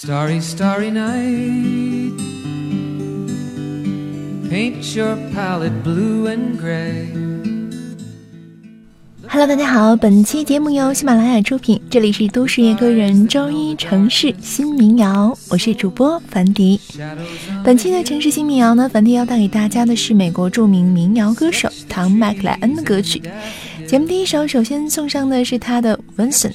Starry, starry night. Paint your palette blue and gray. Hello，大家好，本期节目由喜马拉雅出品，这里是都市夜歌人周一城市新民谣，我是主播樊迪。本期的城市新民谣呢，樊迪要带给大家的是美国著名民谣歌手唐·麦克莱恩的歌曲。节目第一首，首先送上的是他的 Vincent。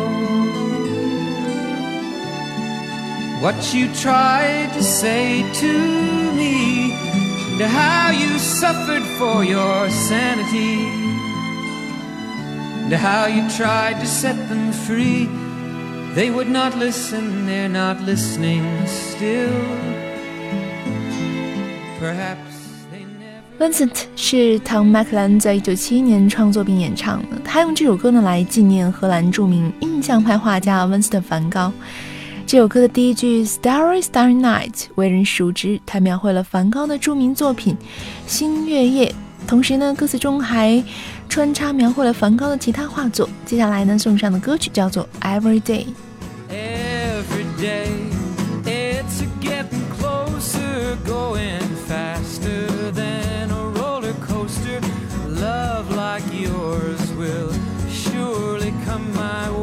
what you tried to say to me, and how you suffered for your sanity, and how you tried to set them free. They would not listen, they're not listening still. Perhaps. Vincent 是唐·麦克兰在一九七一年创作并演唱的。他用这首歌呢来纪念荷兰著名印象派画家温斯特·梵高。这首歌的第一句 “Starry Starry Night” 为人熟知，它描绘了梵高的着名作品《星月夜》。同时呢，歌词中还穿插描绘了梵高的其他画作。接下来呢，送上的歌曲叫做《Every Day》。yours will surely come my way.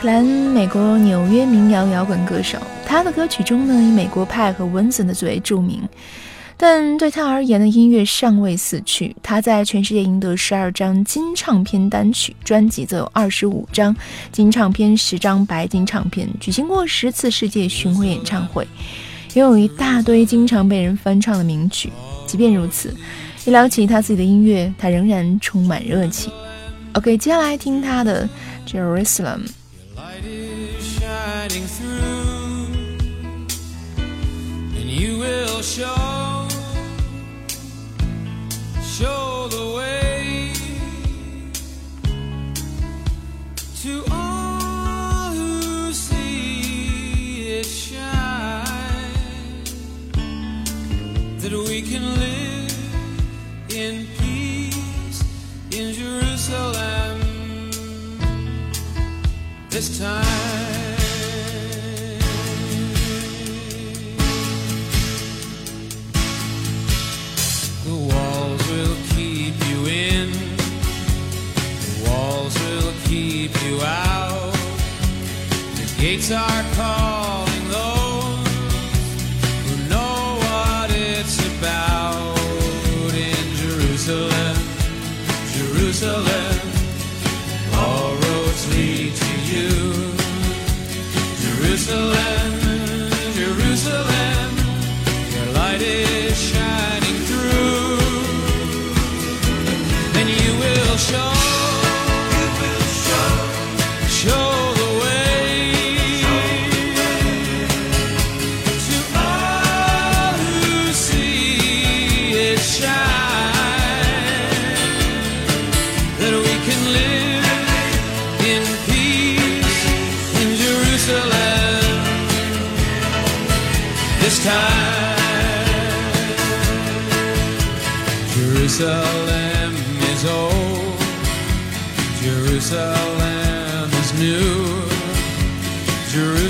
克兰，美国纽约民谣摇滚歌手。他的歌曲中呢，以美国派和温森的最为著名。但对他而言呢，音乐尚未死去。他在全世界赢得十二张金唱片单曲，专辑则有二十五张金唱片，十张白金唱片，举行过十次世界巡回演唱会，拥有一大堆经常被人翻唱的名曲。即便如此，一聊起他自己的音乐，他仍然充满热情。OK，接下来听他的。Jerusalem. You will show, The gates are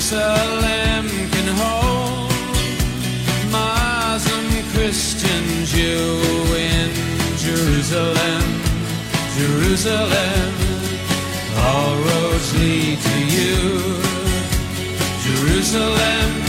Jerusalem can hold Muslim, Christian, Jew in Jerusalem, Jerusalem. All roads lead to you, Jerusalem.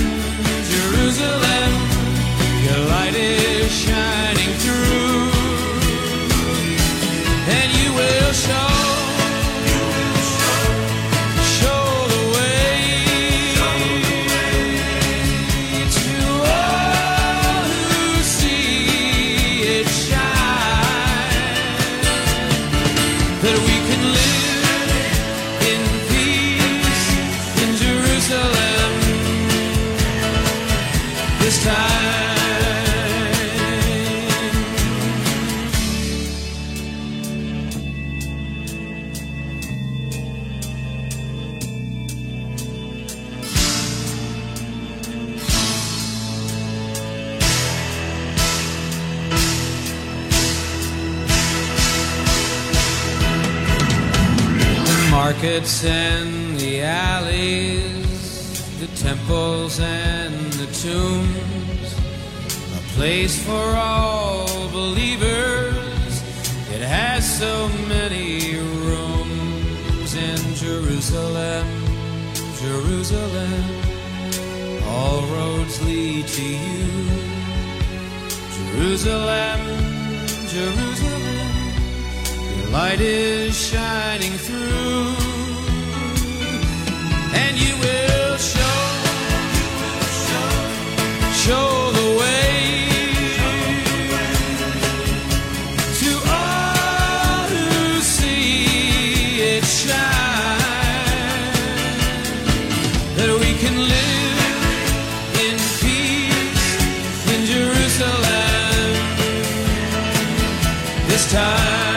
Markets and the alleys, the temples and the tombs, a place for all believers. It has so many rooms in Jerusalem, Jerusalem. All roads lead to you, Jerusalem, Jerusalem. Light is shining through, and you will show, show the way to all who see it shine, that we can live in peace in Jerusalem this time.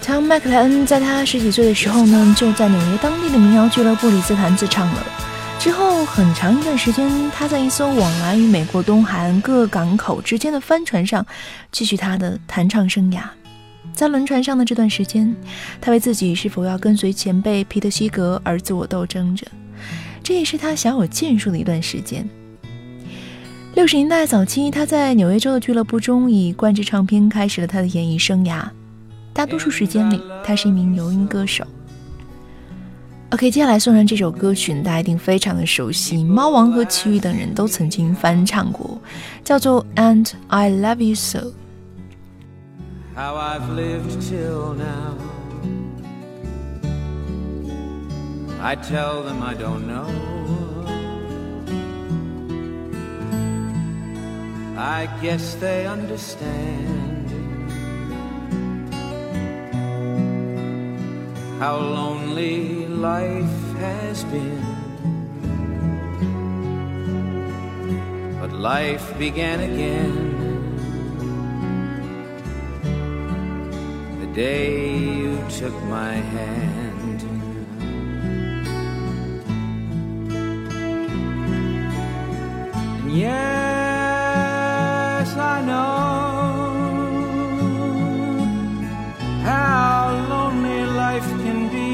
汤·麦克莱恩在他十几岁的时候呢，就在纽约当地的民谣俱乐部里自弹自唱了。之后很长一段时间，他在一艘往来于美国东海岸各港口之间的帆船上继续他的弹唱生涯。在轮船上的这段时间，他为自己是否要跟随前辈皮特·西格而自我斗争着。这也是他小有建树的一段时间。六十年代早期，他在纽约州的俱乐部中以冠制唱片开始了他的演艺生涯。大多数时间里，他是一名游音歌手。OK，接下来送上这首歌曲，大家一定非常的熟悉，猫王和齐豫等人都曾经翻唱过，叫做《And I Love You So》。How I've lived till now. I tell them I don't know. I guess they understand how lonely life has been. But life began again the day you took my hand. Yes, I know how lonely life can be.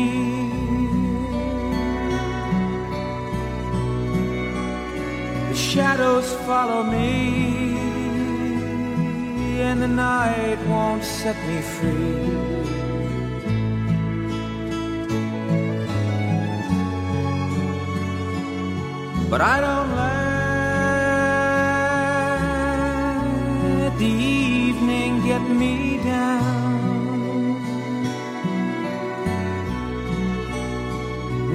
The shadows follow me, and the night won't set me free. But I don't let the evening get me down.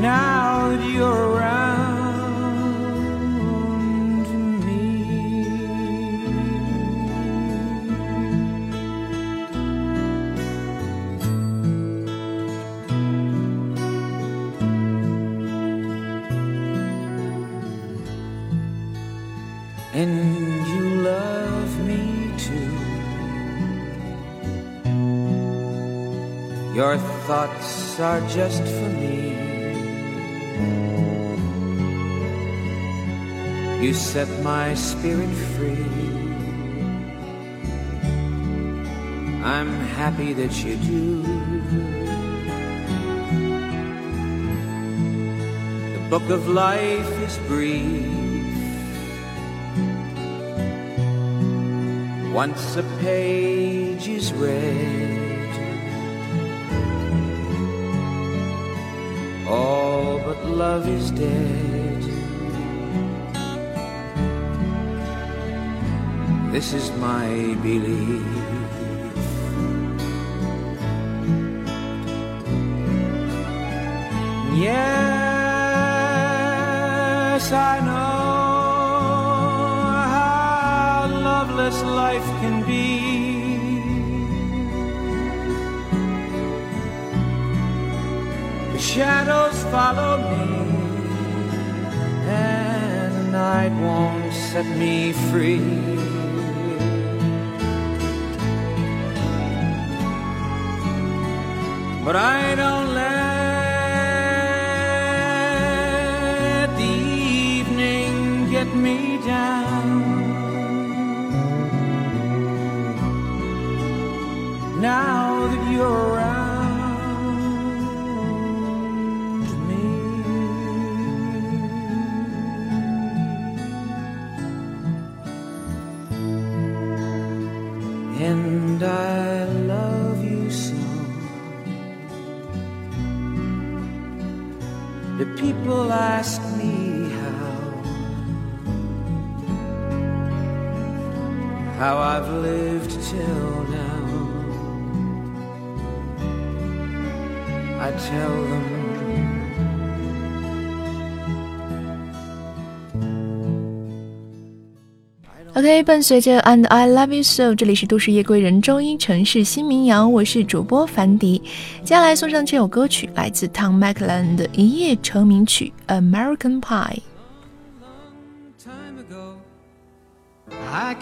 Now that you're around me. And Your thoughts are just for me. You set my spirit free. I'm happy that you do. The book of life is brief. Once a page is read, love is dead. This is my belief. Yes, I know how loveless life can be. The shadows follow me, and the night won't set me free. But I don't let the evening get me down. Now that you're ask me how, how I've lived till now. I tell them. OK，伴随着 And I Love You So，这里是都市夜归人中英城市新民谣，我是主播凡迪。接下来送上这首歌曲，来自 Don McLean 的一夜成名曲《American Pie》。I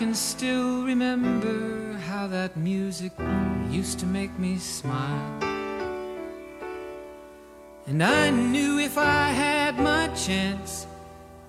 I knew if I had my chance,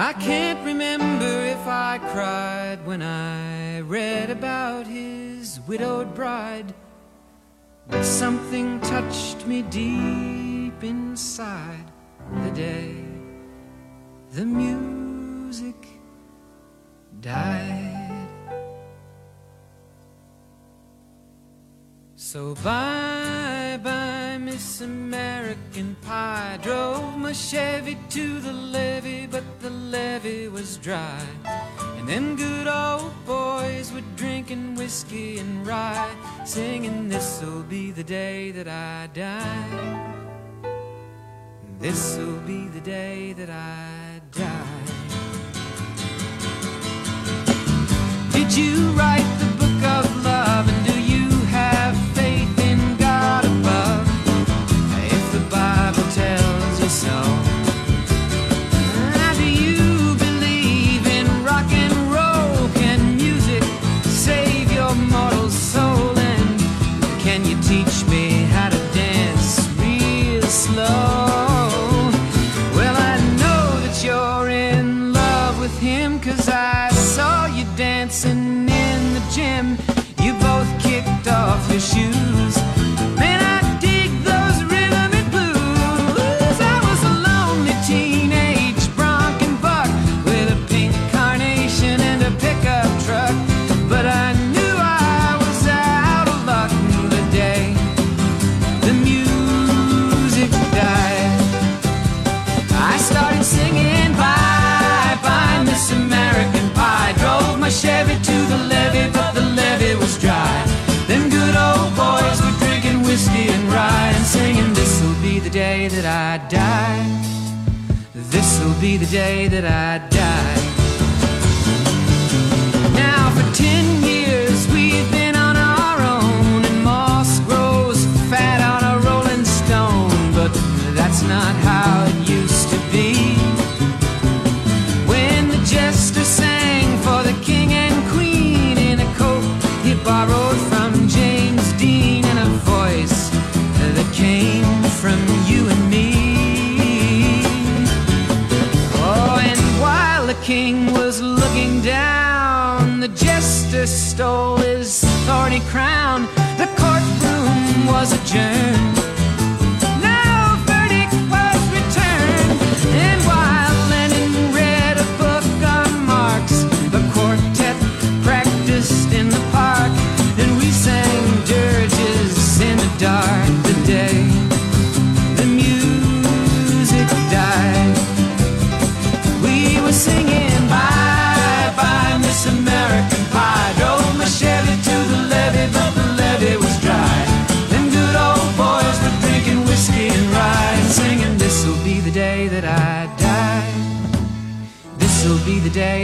I can't remember if I cried when I read about his widowed bride. But something touched me deep inside the day the music died. So bye bye, Miss American Pie. Drove my Chevy to the levee, but levee was dry. And them good old boys were drinking whiskey and rye, singing, This'll be the day that I die. This'll be the day that I die. Did you write the book of love? That I die. This'll be the day that I die. Now for ten years we've been on our own, and moss grows fat on a rolling stone. But that's not how it used to be. When the jester sang for the king and queen in a coat he borrowed from James Dean and a voice that came from king was looking down, the jester stole his thorny crown. The courtroom was adjourned.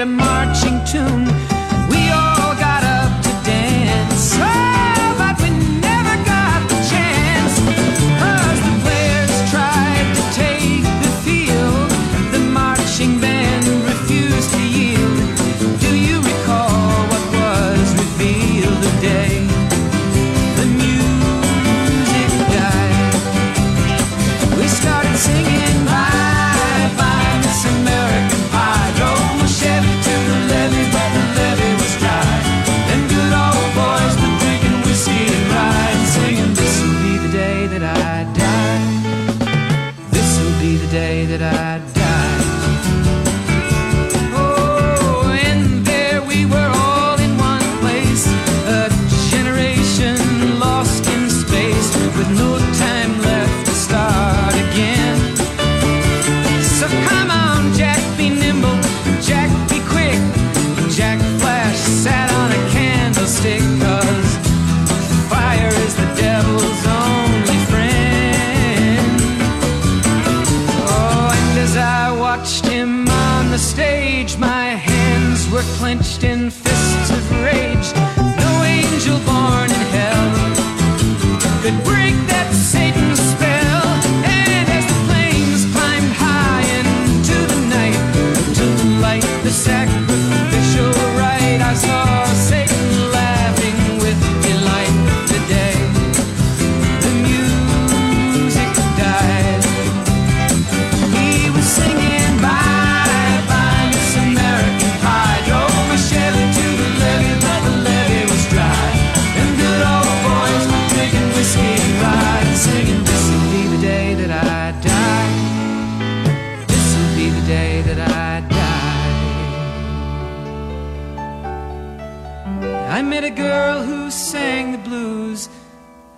a marching tune.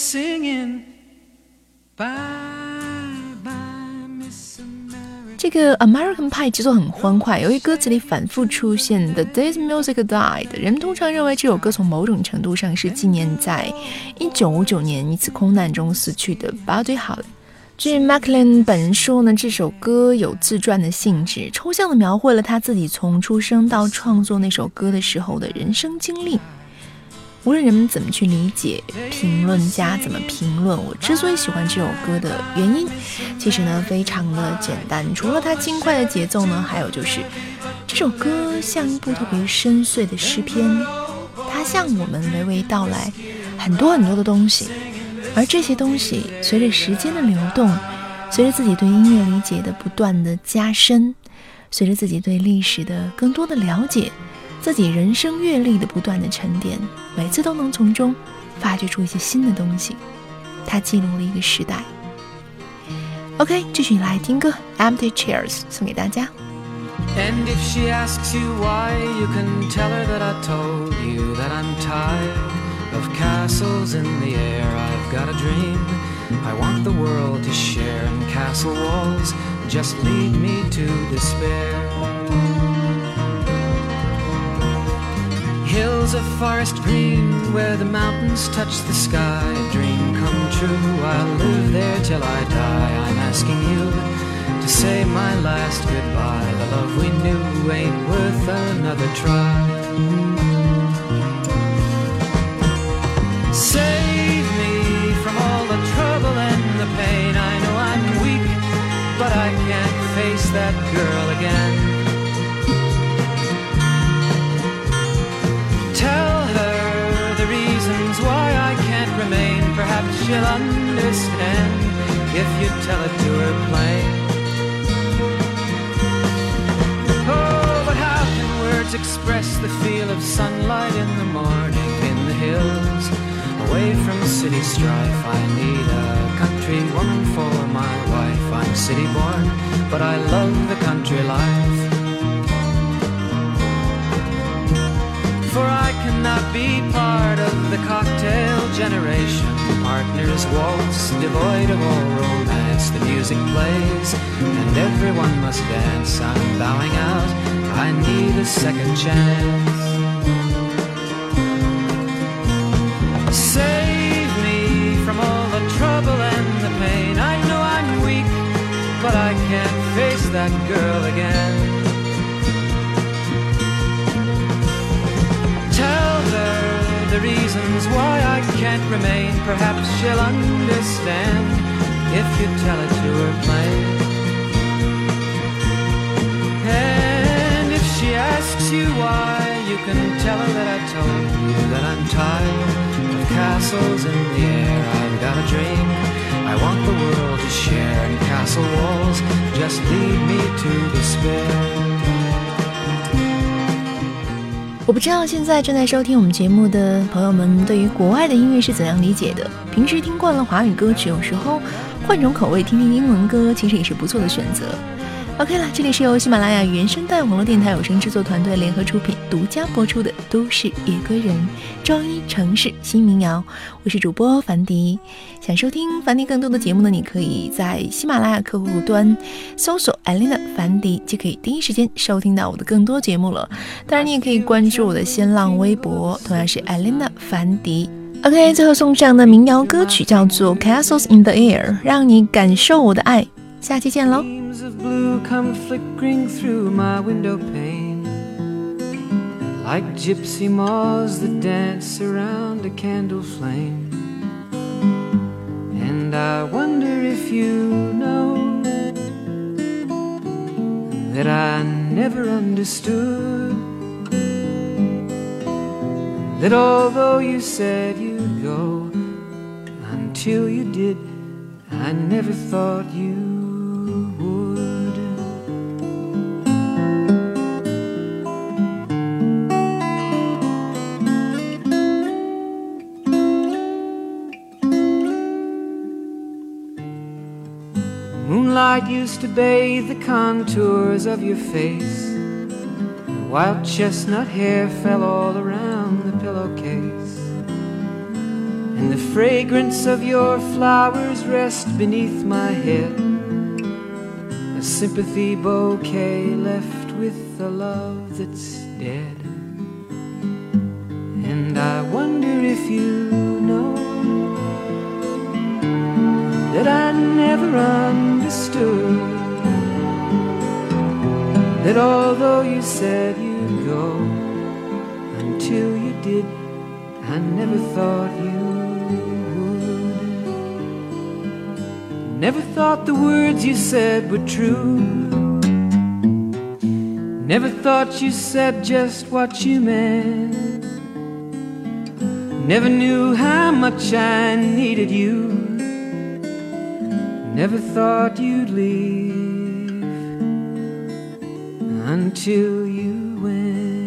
singing BY BY Miss AMEN，。这个 American Pie 节奏很欢快，由于歌词里反复出现 The Day Music Died，人们通常认为这首歌从某种程度上是纪念在1959年一次空难中死去的 Buddy Holly。据 Maclean 本人说呢，这首歌有自传的性质，抽象的描绘了他自己从出生到创作那首歌的时候的人生经历。无论人们怎么去理解，评论家怎么评论，我之所以喜欢这首歌的原因，其实呢非常的简单。除了它轻快的节奏呢，还有就是这首歌像一部特别深邃的诗篇，它向我们娓娓道来很多很多的东西，而这些东西随着时间的流动，随着自己对音乐理解的不断的加深，随着自己对历史的更多的了解。自己人生阅历的不断的沉淀，每次都能从中发掘出一些新的东西。它记录了一个时代。OK，继续来听歌《Empty Chairs》，送给大家。And if she asks you why, you can tell her that I told you that I'm tired of castles in the air. I've got a dream I want the world to share, and castle walls just lead me to despair. Hills of forest green where the mountains touch the sky. Dream come true, I'll live there till I die. I'm asking you to say my last goodbye. The love we knew ain't worth another try. Save me from all the trouble and the pain. I know I'm weak, but I can't face that girl again. She'll understand if you tell it to her plain. Oh, but how can words express the feel of sunlight in the morning in the hills? Away from city strife, I need a country woman for my wife. I'm city born, but I love the country life. For I cannot be part of the cocktail generation partners waltz, devoid of all romance. The music plays, and everyone must dance. I'm bowing out, I need a second chance. Save me from all the trouble and the pain. I know I'm weak, but I can't face that girl reasons why I can't remain. Perhaps she'll understand if you tell it to her plain. And if she asks you why, you can tell her that I told you that I'm tired of castles in the air. I've got a dream I want the world to share, and castle walls just lead me to despair. 我不知道现在正在收听我们节目的朋友们对于国外的音乐是怎样理解的。平时听惯了华语歌曲，有时候换种口味听听英文歌，其实也是不错的选择。OK 了，这里是由喜马拉雅原声带网络电台有声制作团队联合出品、独家播出的《都市野歌人》，周一城市新民谣，我是主播樊迪。想收听樊迪更多的节目呢，你可以在喜马拉雅客户端搜索艾琳娜樊迪，就可以第一时间收听到我的更多节目了。当然，你也可以关注我的新浪微博，同样是艾琳娜樊迪。OK，最后送上的民谣歌曲叫做《Castles in the Air》，让你感受我的爱。下期见喽。Like gypsy moths that dance around a candle flame. And I wonder if you know that I never understood that although you said you'd go until you did, I never thought you Moonlight used to bathe the contours of your face. Wild chestnut hair fell all around the pillowcase. And the fragrance of your flowers rest beneath my head. A sympathy bouquet left with a love that's dead. And I wonder if you know that I never understood that although you said you'd go until you did, I never thought you would. Never thought the words you said were true. Never thought you said just what you meant. Never knew how much I needed you. Never thought you'd leave until you went.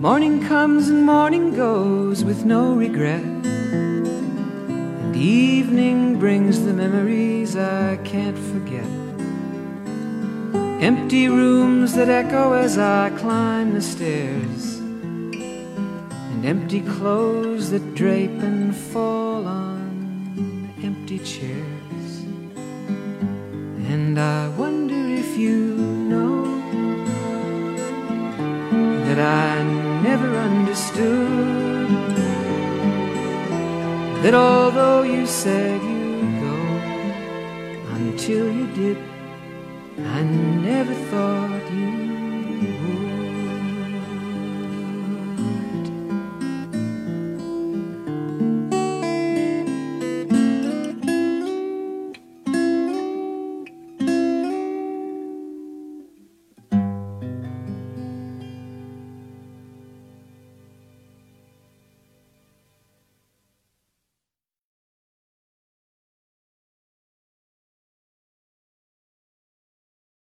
Morning comes and morning goes with no regret. And evening brings the memories I can't forget. Empty rooms that echo as I climb the stairs and empty clothes that drape and fall on empty chairs. And I wonder if you know that I never understood that although you said you'd go until you did, never thought